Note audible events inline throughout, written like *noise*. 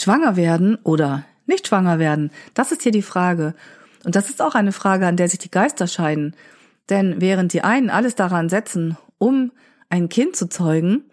Schwanger werden oder nicht schwanger werden? Das ist hier die Frage. Und das ist auch eine Frage, an der sich die Geister scheiden. Denn während die einen alles daran setzen, um ein Kind zu zeugen,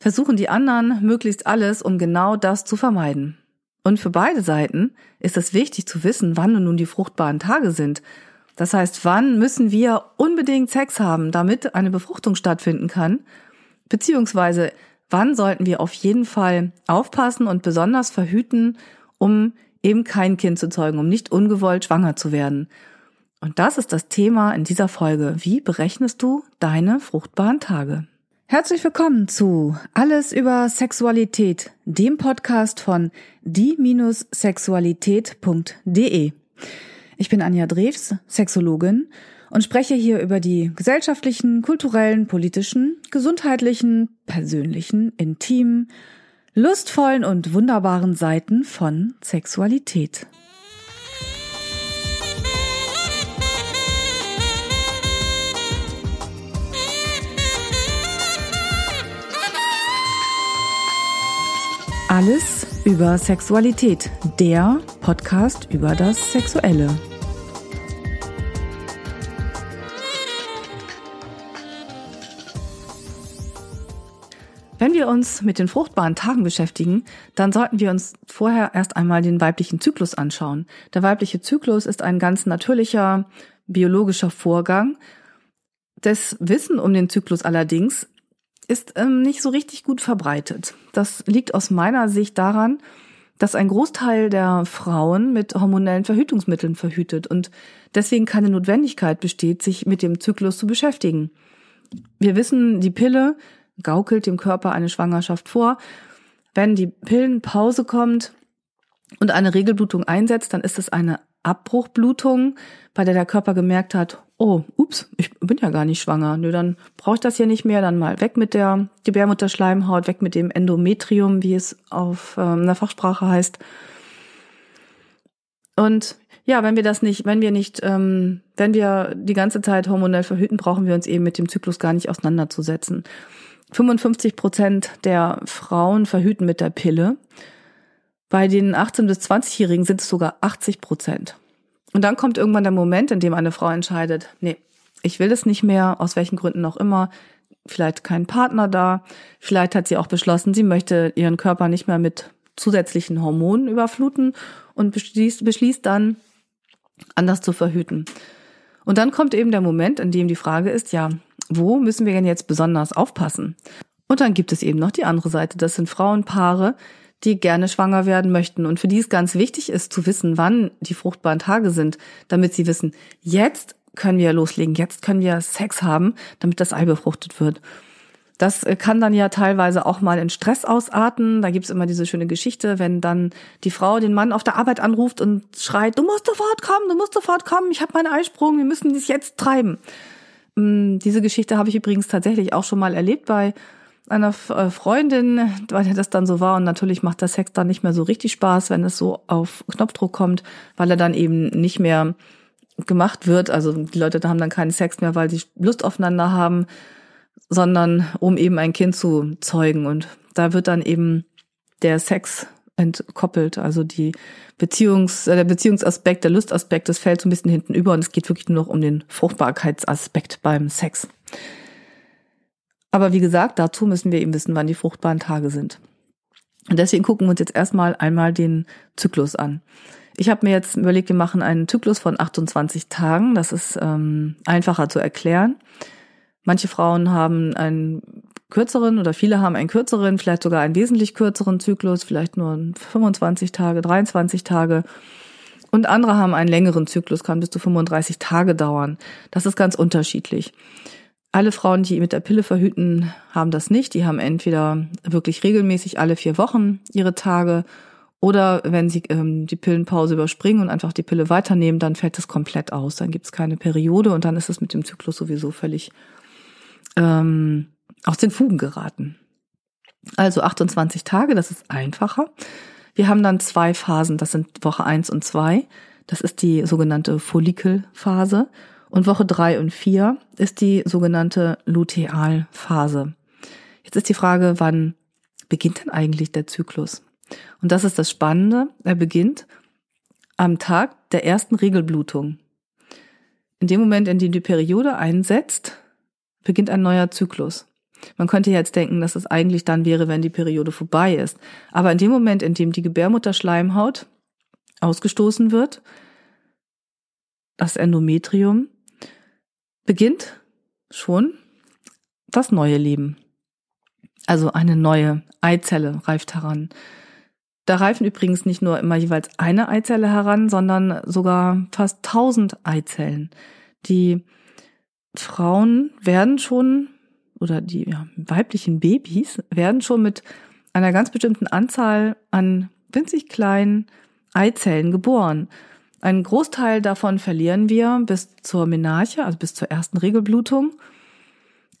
versuchen die anderen möglichst alles, um genau das zu vermeiden. Und für beide Seiten ist es wichtig zu wissen, wann nun die fruchtbaren Tage sind. Das heißt, wann müssen wir unbedingt Sex haben, damit eine Befruchtung stattfinden kann? Beziehungsweise, wann sollten wir auf jeden Fall aufpassen und besonders verhüten, um eben kein Kind zu zeugen, um nicht ungewollt schwanger zu werden? Und das ist das Thema in dieser Folge. Wie berechnest du deine fruchtbaren Tage? Herzlich willkommen zu Alles über Sexualität, dem Podcast von die-sexualität.de. Ich bin Anja Drews, Sexologin und spreche hier über die gesellschaftlichen, kulturellen, politischen, gesundheitlichen, persönlichen, intimen, lustvollen und wunderbaren Seiten von Sexualität. Alles über Sexualität, der Podcast über das Sexuelle. Wenn wir uns mit den fruchtbaren Tagen beschäftigen, dann sollten wir uns vorher erst einmal den weiblichen Zyklus anschauen. Der weibliche Zyklus ist ein ganz natürlicher biologischer Vorgang. Das Wissen um den Zyklus allerdings ist ähm, nicht so richtig gut verbreitet. Das liegt aus meiner Sicht daran, dass ein Großteil der Frauen mit hormonellen Verhütungsmitteln verhütet und deswegen keine Notwendigkeit besteht, sich mit dem Zyklus zu beschäftigen. Wir wissen, die Pille gaukelt dem Körper eine Schwangerschaft vor. Wenn die Pillenpause kommt und eine Regelblutung einsetzt, dann ist es eine Abbruchblutung, bei der der Körper gemerkt hat, oh, ups, ich bin ja gar nicht schwanger. Nö, dann brauche ich das hier nicht mehr. Dann mal weg mit der Gebärmutterschleimhaut, weg mit dem Endometrium, wie es auf ähm, der Fachsprache heißt. Und ja, wenn wir das nicht, wenn wir nicht, ähm, wenn wir die ganze Zeit hormonell verhüten, brauchen wir uns eben mit dem Zyklus gar nicht auseinanderzusetzen. 55 Prozent der Frauen verhüten mit der Pille. Bei den 18- bis 20-Jährigen sind es sogar 80 Prozent. Und dann kommt irgendwann der Moment, in dem eine Frau entscheidet, nee, ich will das nicht mehr, aus welchen Gründen auch immer. Vielleicht kein Partner da. Vielleicht hat sie auch beschlossen, sie möchte ihren Körper nicht mehr mit zusätzlichen Hormonen überfluten und beschließt, beschließt dann, anders zu verhüten. Und dann kommt eben der Moment, in dem die Frage ist, ja, wo müssen wir denn jetzt besonders aufpassen? Und dann gibt es eben noch die andere Seite. Das sind Frauenpaare, die gerne schwanger werden möchten und für die es ganz wichtig ist zu wissen, wann die fruchtbaren Tage sind, damit sie wissen, jetzt können wir loslegen, jetzt können wir Sex haben, damit das Ei befruchtet wird. Das äh, kann dann ja teilweise auch mal in Stress ausarten. Da gibt's immer diese schöne Geschichte, wenn dann die Frau den Mann auf der Arbeit anruft und schreit, du musst sofort kommen, du musst sofort kommen, ich habe meinen Eisprung, wir müssen dies jetzt treiben. Mm, diese Geschichte habe ich übrigens tatsächlich auch schon mal erlebt bei einer äh, Freundin, weil das dann so war und natürlich macht der Sex dann nicht mehr so richtig Spaß, wenn es so auf Knopfdruck kommt, weil er dann eben nicht mehr gemacht wird. Also die Leute haben dann keinen Sex mehr, weil sie Lust aufeinander haben, sondern um eben ein Kind zu zeugen. Und da wird dann eben der Sex entkoppelt. Also die Beziehungs, äh, der Beziehungsaspekt, der Lustaspekt, das fällt so ein bisschen hinten über und es geht wirklich nur noch um den Fruchtbarkeitsaspekt beim Sex. Aber wie gesagt, dazu müssen wir eben wissen, wann die fruchtbaren Tage sind. Und deswegen gucken wir uns jetzt erstmal einmal den Zyklus an. Ich habe mir jetzt überlegt, wir machen einen Zyklus von 28 Tagen. Das ist ähm, einfacher zu erklären. Manche Frauen haben einen kürzeren oder viele haben einen kürzeren, vielleicht sogar einen wesentlich kürzeren Zyklus, vielleicht nur 25 Tage, 23 Tage. Und andere haben einen längeren Zyklus, kann bis zu 35 Tage dauern. Das ist ganz unterschiedlich. Alle Frauen, die mit der Pille verhüten, haben das nicht. Die haben entweder wirklich regelmäßig alle vier Wochen ihre Tage oder wenn sie ähm, die Pillenpause überspringen und einfach die Pille weiternehmen, dann fällt das komplett aus. Dann gibt es keine Periode und dann ist es mit dem Zyklus sowieso völlig ähm, aus den Fugen geraten. Also 28 Tage, das ist einfacher. Wir haben dann zwei Phasen, das sind Woche eins und zwei. Das ist die sogenannte Follikelphase und Woche drei und vier ist die sogenannte Lutealphase. Jetzt ist die Frage, wann beginnt denn eigentlich der Zyklus? Und das ist das Spannende. Er beginnt am Tag der ersten Regelblutung. In dem Moment, in dem die Periode einsetzt, beginnt ein neuer Zyklus. Man könnte jetzt denken, dass es eigentlich dann wäre, wenn die Periode vorbei ist. Aber in dem Moment, in dem die Gebärmutterschleimhaut ausgestoßen wird, das Endometrium, beginnt schon das neue Leben. Also eine neue Eizelle reift heran. Da reifen übrigens nicht nur immer jeweils eine Eizelle heran, sondern sogar fast tausend Eizellen. Die Frauen werden schon, oder die ja, weiblichen Babys werden schon mit einer ganz bestimmten Anzahl an winzig kleinen Eizellen geboren. Einen Großteil davon verlieren wir bis zur Menarche, also bis zur ersten Regelblutung.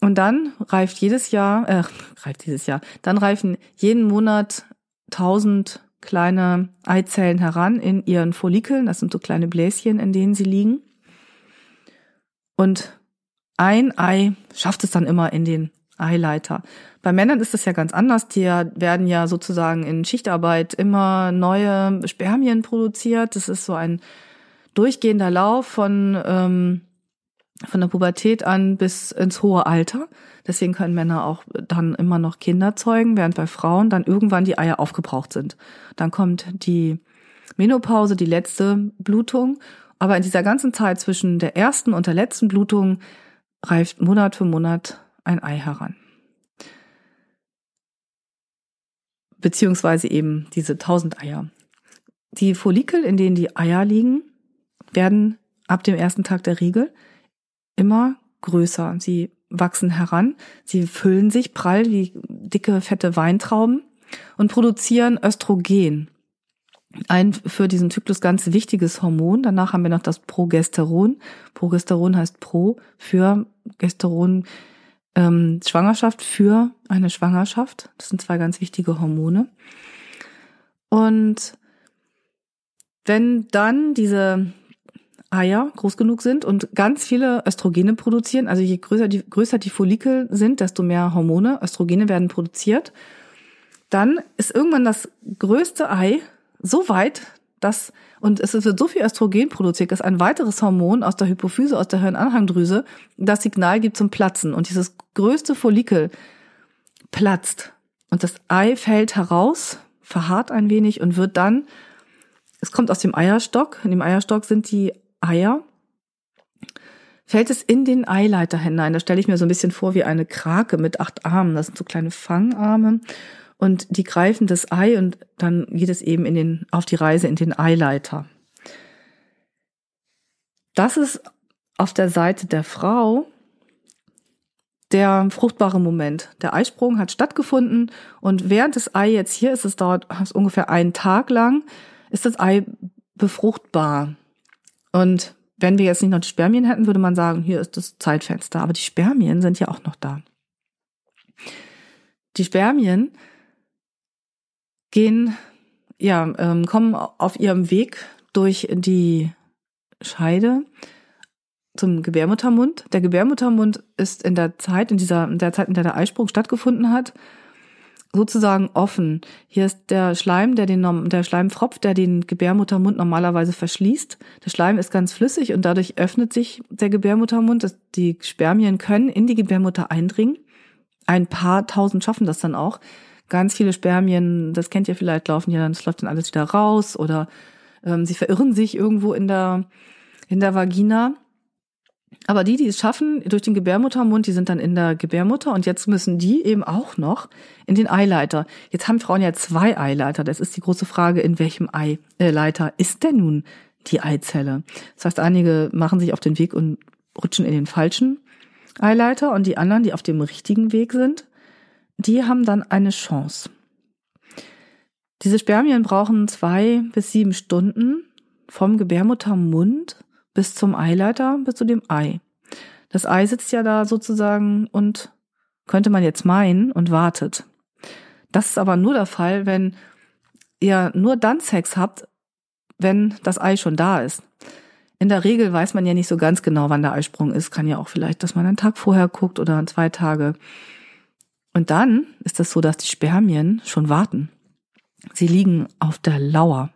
Und dann reift jedes Jahr, äh, *laughs* reift dieses Jahr, dann reifen jeden Monat tausend kleine Eizellen heran in ihren Follikeln. Das sind so kleine Bläschen, in denen sie liegen. Und ein Ei schafft es dann immer in den Eileiter. Bei Männern ist das ja ganz anders. Die werden ja sozusagen in Schichtarbeit immer neue Spermien produziert. Das ist so ein durchgehender Lauf von ähm, von der Pubertät an bis ins hohe Alter. Deswegen können Männer auch dann immer noch Kinder zeugen, während bei Frauen dann irgendwann die Eier aufgebraucht sind. Dann kommt die Menopause, die letzte Blutung. Aber in dieser ganzen Zeit zwischen der ersten und der letzten Blutung reift Monat für Monat ein Ei heran. Beziehungsweise eben diese tausend Eier. Die Follikel, in denen die Eier liegen, werden ab dem ersten Tag der Regel immer größer. Sie wachsen heran, sie füllen sich prall wie dicke, fette Weintrauben und produzieren Östrogen. Ein für diesen Zyklus ganz wichtiges Hormon. Danach haben wir noch das Progesteron. Progesteron heißt Pro für Gesteron, ähm, Schwangerschaft für eine Schwangerschaft. Das sind zwei ganz wichtige Hormone. Und wenn dann diese Eier groß genug sind und ganz viele Östrogene produzieren. Also je größer die, größer die Follikel sind, desto mehr Hormone, Östrogene werden produziert. Dann ist irgendwann das größte Ei so weit, dass, und es wird so viel Östrogen produziert, dass ein weiteres Hormon aus der Hypophyse, aus der Hirnanhangdrüse, das Signal gibt zum Platzen. Und dieses größte Follikel platzt. Und das Ei fällt heraus, verharrt ein wenig und wird dann, es kommt aus dem Eierstock. In dem Eierstock sind die Eier, fällt es in den Eileiter hinein. Da stelle ich mir so ein bisschen vor wie eine Krake mit acht Armen. Das sind so kleine Fangarme. Und die greifen das Ei und dann geht es eben in den, auf die Reise in den Eileiter. Das ist auf der Seite der Frau der fruchtbare Moment. Der Eisprung hat stattgefunden und während das Ei jetzt hier ist, es dauert ungefähr einen Tag lang, ist das Ei befruchtbar. Und wenn wir jetzt nicht noch die Spermien hätten, würde man sagen, hier ist das Zeitfenster. Aber die Spermien sind ja auch noch da. Die Spermien gehen, ja, ähm, kommen auf ihrem Weg durch die Scheide zum Gebärmuttermund. Der Gebärmuttermund ist in der Zeit, in dieser, in der Zeit, in der der Eisprung stattgefunden hat, sozusagen offen. Hier ist der Schleim, der den der Schleimfropf, der den Gebärmuttermund normalerweise verschließt. Der Schleim ist ganz flüssig und dadurch öffnet sich der Gebärmuttermund. Die Spermien können in die Gebärmutter eindringen. Ein paar tausend schaffen das dann auch. Ganz viele Spermien, das kennt ihr vielleicht, laufen ja dann, das läuft dann alles wieder raus oder ähm, sie verirren sich irgendwo in der in der Vagina. Aber die, die es schaffen durch den Gebärmuttermund, die sind dann in der Gebärmutter und jetzt müssen die eben auch noch in den Eileiter. Jetzt haben Frauen ja zwei Eileiter. Das ist die große Frage, in welchem Eileiter ist denn nun die Eizelle? Das heißt, einige machen sich auf den Weg und rutschen in den falschen Eileiter und die anderen, die auf dem richtigen Weg sind, die haben dann eine Chance. Diese Spermien brauchen zwei bis sieben Stunden vom Gebärmuttermund bis zum Eileiter, bis zu dem Ei. Das Ei sitzt ja da sozusagen und könnte man jetzt meinen und wartet. Das ist aber nur der Fall, wenn ihr nur dann Sex habt, wenn das Ei schon da ist. In der Regel weiß man ja nicht so ganz genau, wann der Eisprung ist. Kann ja auch vielleicht, dass man einen Tag vorher guckt oder zwei Tage. Und dann ist es so, dass die Spermien schon warten. Sie liegen auf der Lauer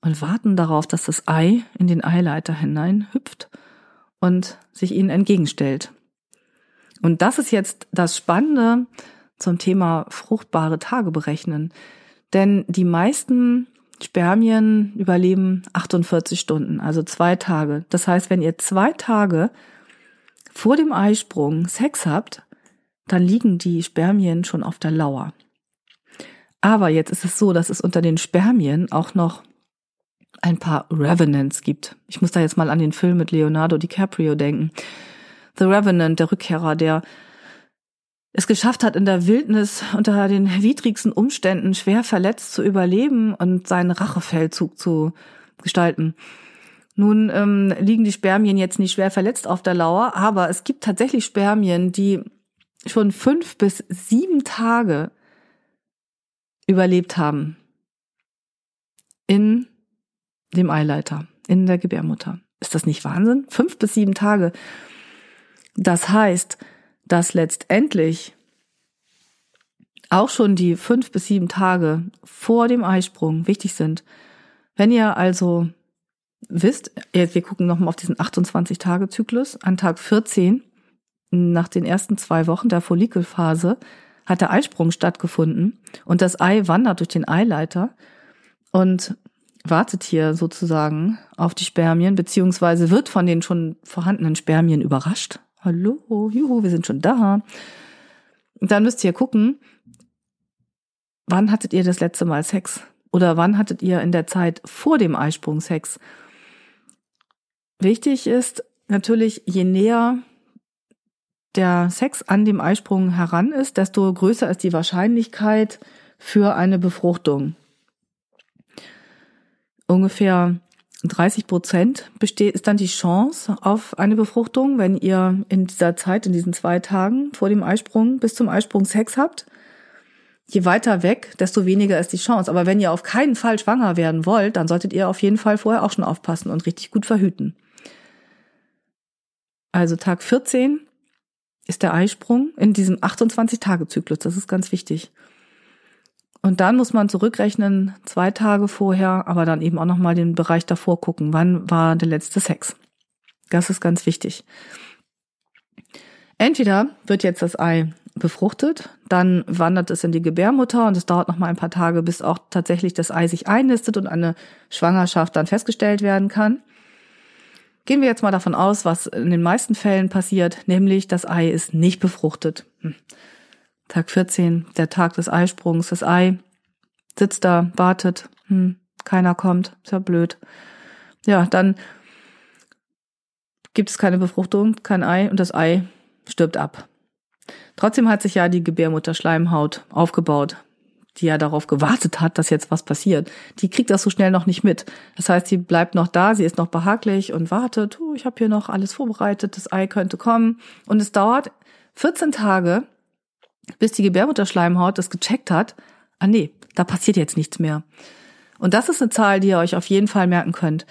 und warten darauf, dass das Ei in den Eileiter hinein hüpft und sich ihnen entgegenstellt. Und das ist jetzt das Spannende zum Thema fruchtbare Tage berechnen. Denn die meisten Spermien überleben 48 Stunden, also zwei Tage. Das heißt, wenn ihr zwei Tage vor dem Eisprung Sex habt, dann liegen die Spermien schon auf der Lauer. Aber jetzt ist es so, dass es unter den Spermien auch noch ein paar Revenants gibt. Ich muss da jetzt mal an den Film mit Leonardo DiCaprio denken. The Revenant, der Rückkehrer, der es geschafft hat, in der Wildnis unter den widrigsten Umständen schwer verletzt zu überleben und seinen Rachefeldzug zu gestalten. Nun ähm, liegen die Spermien jetzt nicht schwer verletzt auf der Lauer, aber es gibt tatsächlich Spermien, die schon fünf bis sieben Tage überlebt haben in dem Eileiter, in der Gebärmutter. Ist das nicht Wahnsinn? Fünf bis sieben Tage. Das heißt, dass letztendlich auch schon die fünf bis sieben Tage vor dem Eisprung wichtig sind. Wenn ihr also wisst, wir gucken nochmal auf diesen 28-Tage-Zyklus, an Tag 14, nach den ersten zwei Wochen der Follikelphase, hat der Eisprung stattgefunden und das Ei wandert durch den Eileiter und wartet hier sozusagen auf die Spermien, beziehungsweise wird von den schon vorhandenen Spermien überrascht. Hallo, juhu, wir sind schon da. dann müsst ihr gucken, wann hattet ihr das letzte Mal Sex? Oder wann hattet ihr in der Zeit vor dem Eisprung Sex? Wichtig ist natürlich, je näher der Sex an dem Eisprung heran ist, desto größer ist die Wahrscheinlichkeit für eine Befruchtung. Ungefähr 30 Prozent besteht, ist dann die Chance auf eine Befruchtung, wenn ihr in dieser Zeit, in diesen zwei Tagen vor dem Eisprung bis zum Eisprung Sex habt. Je weiter weg, desto weniger ist die Chance. Aber wenn ihr auf keinen Fall schwanger werden wollt, dann solltet ihr auf jeden Fall vorher auch schon aufpassen und richtig gut verhüten. Also Tag 14 ist der Eisprung in diesem 28-Tage-Zyklus. Das ist ganz wichtig. Und dann muss man zurückrechnen, zwei Tage vorher, aber dann eben auch nochmal den Bereich davor gucken. Wann war der letzte Sex? Das ist ganz wichtig. Entweder wird jetzt das Ei befruchtet, dann wandert es in die Gebärmutter und es dauert noch mal ein paar Tage, bis auch tatsächlich das Ei sich einnistet und eine Schwangerschaft dann festgestellt werden kann. Gehen wir jetzt mal davon aus, was in den meisten Fällen passiert, nämlich das Ei ist nicht befruchtet. Hm. Tag 14, der Tag des Eisprungs, das Ei sitzt da, wartet, hm, keiner kommt, ist ja blöd. Ja, dann gibt es keine Befruchtung, kein Ei und das Ei stirbt ab. Trotzdem hat sich ja die Gebärmutterschleimhaut aufgebaut, die ja darauf gewartet hat, dass jetzt was passiert. Die kriegt das so schnell noch nicht mit. Das heißt, sie bleibt noch da, sie ist noch behaglich und wartet, oh, ich habe hier noch alles vorbereitet, das Ei könnte kommen. Und es dauert 14 Tage, bis die Gebärmutterschleimhaut das gecheckt hat, ah nee, da passiert jetzt nichts mehr. Und das ist eine Zahl, die ihr euch auf jeden Fall merken könnt.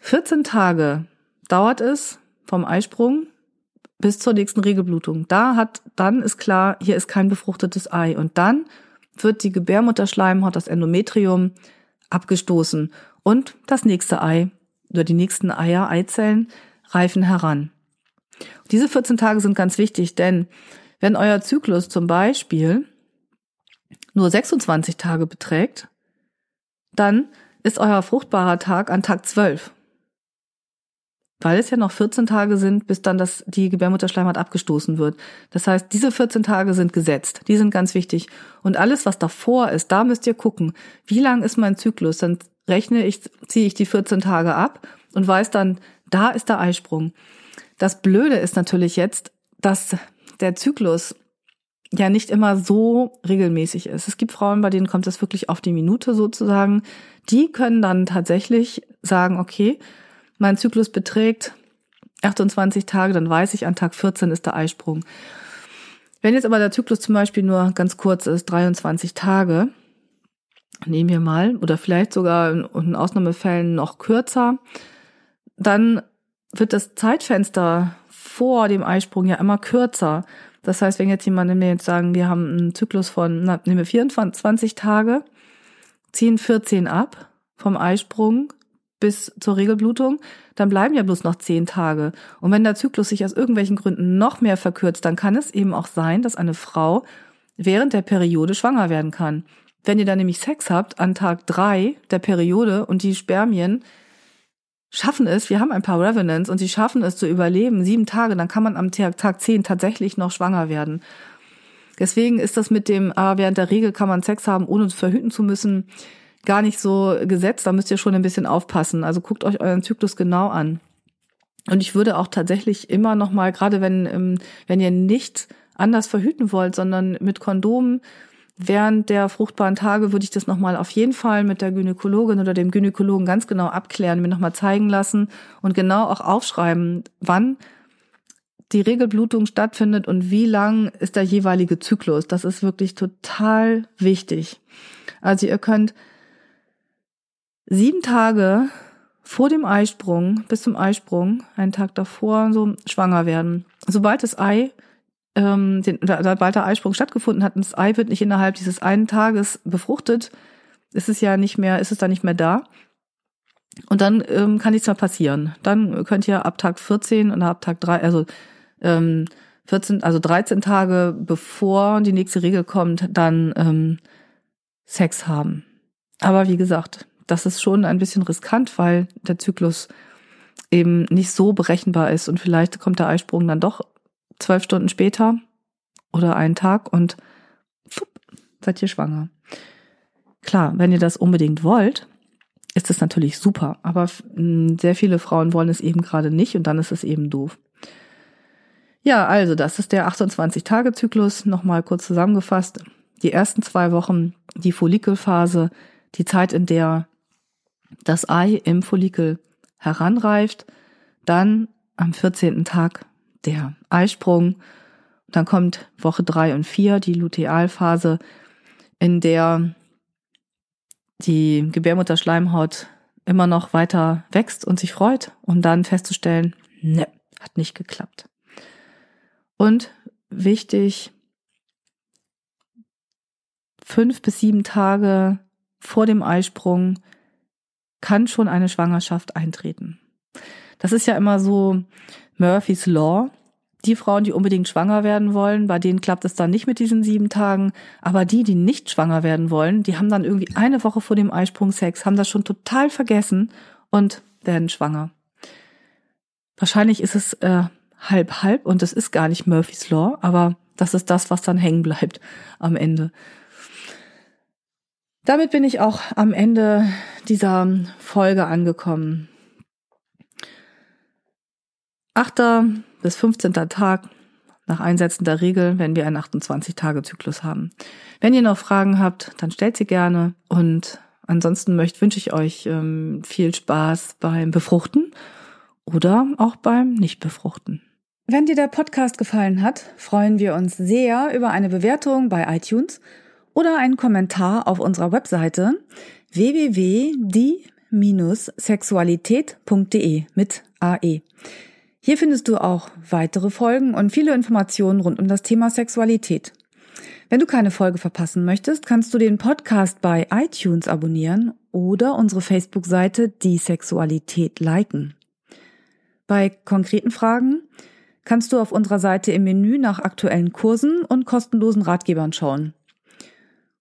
14 Tage dauert es vom Eisprung bis zur nächsten Regelblutung. Da hat, dann ist klar, hier ist kein befruchtetes Ei. Und dann wird die Gebärmutterschleimhaut, das Endometrium, abgestoßen und das nächste Ei oder die nächsten Eier, Eizellen reifen heran. Diese 14 Tage sind ganz wichtig, denn wenn euer Zyklus zum Beispiel nur 26 Tage beträgt, dann ist euer fruchtbarer Tag an Tag 12. Weil es ja noch 14 Tage sind, bis dann das, die Gebärmutterschleimhaut abgestoßen wird. Das heißt, diese 14 Tage sind gesetzt. Die sind ganz wichtig. Und alles, was davor ist, da müsst ihr gucken, wie lang ist mein Zyklus? Dann rechne ich, ziehe ich die 14 Tage ab und weiß dann, da ist der Eisprung. Das Blöde ist natürlich jetzt, dass der Zyklus ja nicht immer so regelmäßig ist. Es gibt Frauen, bei denen kommt es wirklich auf die Minute sozusagen. Die können dann tatsächlich sagen, okay, mein Zyklus beträgt 28 Tage, dann weiß ich, an Tag 14 ist der Eisprung. Wenn jetzt aber der Zyklus zum Beispiel nur ganz kurz ist, 23 Tage, nehmen wir mal, oder vielleicht sogar in Ausnahmefällen noch kürzer, dann wird das Zeitfenster vor dem Eisprung ja immer kürzer. Das heißt, wenn jetzt jemand mir jetzt sagen, wir haben einen Zyklus von, na, nehmen wir 24 Tage, ziehen 14 ab vom Eisprung bis zur Regelblutung, dann bleiben ja bloß noch 10 Tage. Und wenn der Zyklus sich aus irgendwelchen Gründen noch mehr verkürzt, dann kann es eben auch sein, dass eine Frau während der Periode schwanger werden kann. Wenn ihr dann nämlich Sex habt an Tag drei der Periode und die Spermien schaffen es, wir haben ein paar Revenants und sie schaffen es zu überleben, sieben Tage, dann kann man am Tag zehn tatsächlich noch schwanger werden. Deswegen ist das mit dem, ah, während der Regel kann man Sex haben, ohne verhüten zu müssen, gar nicht so gesetzt. Da müsst ihr schon ein bisschen aufpassen. Also guckt euch euren Zyklus genau an. Und ich würde auch tatsächlich immer noch mal, gerade wenn, ähm, wenn ihr nicht anders verhüten wollt, sondern mit Kondomen während der fruchtbaren Tage würde ich das nochmal auf jeden Fall mit der Gynäkologin oder dem Gynäkologen ganz genau abklären, mir nochmal zeigen lassen und genau auch aufschreiben, wann die Regelblutung stattfindet und wie lang ist der jeweilige Zyklus. Das ist wirklich total wichtig. Also ihr könnt sieben Tage vor dem Eisprung bis zum Eisprung, einen Tag davor, so schwanger werden. Sobald das Ei ähm, den, sobald der Eisprung stattgefunden hat und das Ei wird nicht innerhalb dieses einen Tages befruchtet, ist es ja nicht mehr, ist es dann nicht mehr da. Und dann ähm, kann nichts mehr passieren. Dann könnt ihr ab Tag 14 und ab Tag 3, also ähm, 14, also 13 Tage bevor die nächste Regel kommt, dann ähm, Sex haben. Aber wie gesagt, das ist schon ein bisschen riskant, weil der Zyklus eben nicht so berechenbar ist und vielleicht kommt der Eisprung dann doch zwölf Stunden später oder einen Tag und pfupp, seid ihr schwanger. Klar, wenn ihr das unbedingt wollt, ist es natürlich super, aber sehr viele Frauen wollen es eben gerade nicht und dann ist es eben doof. Ja, also das ist der 28-Tage-Zyklus. Nochmal kurz zusammengefasst. Die ersten zwei Wochen, die Follikelphase, die Zeit, in der das Ei im Follikel heranreift. Dann am 14. Tag der Eisprung. Dann kommt Woche drei und vier die Lutealphase, in der die Gebärmutterschleimhaut immer noch weiter wächst und sich freut und dann festzustellen, ne, hat nicht geklappt. Und wichtig, fünf bis sieben Tage vor dem Eisprung kann schon eine Schwangerschaft eintreten. Das ist ja immer so Murphy's Law. Die Frauen, die unbedingt schwanger werden wollen, bei denen klappt es dann nicht mit diesen sieben Tagen. Aber die, die nicht schwanger werden wollen, die haben dann irgendwie eine Woche vor dem Eisprung Sex, haben das schon total vergessen und werden schwanger. Wahrscheinlich ist es äh, halb halb und das ist gar nicht Murphy's Law, aber das ist das, was dann hängen bleibt am Ende. Damit bin ich auch am Ende dieser Folge angekommen. 8. bis 15. Tag nach Einsetzen der Regel, wenn wir einen 28-Tage-Zyklus haben. Wenn ihr noch Fragen habt, dann stellt sie gerne. Und ansonsten möchte, wünsche ich euch ähm, viel Spaß beim Befruchten oder auch beim Nicht-Befruchten. Wenn dir der Podcast gefallen hat, freuen wir uns sehr über eine Bewertung bei iTunes oder einen Kommentar auf unserer Webseite www.die-sexualität.de mit AE. Hier findest du auch weitere Folgen und viele Informationen rund um das Thema Sexualität. Wenn du keine Folge verpassen möchtest, kannst du den Podcast bei iTunes abonnieren oder unsere Facebook-Seite Die Sexualität liken. Bei konkreten Fragen kannst du auf unserer Seite im Menü nach aktuellen Kursen und kostenlosen Ratgebern schauen.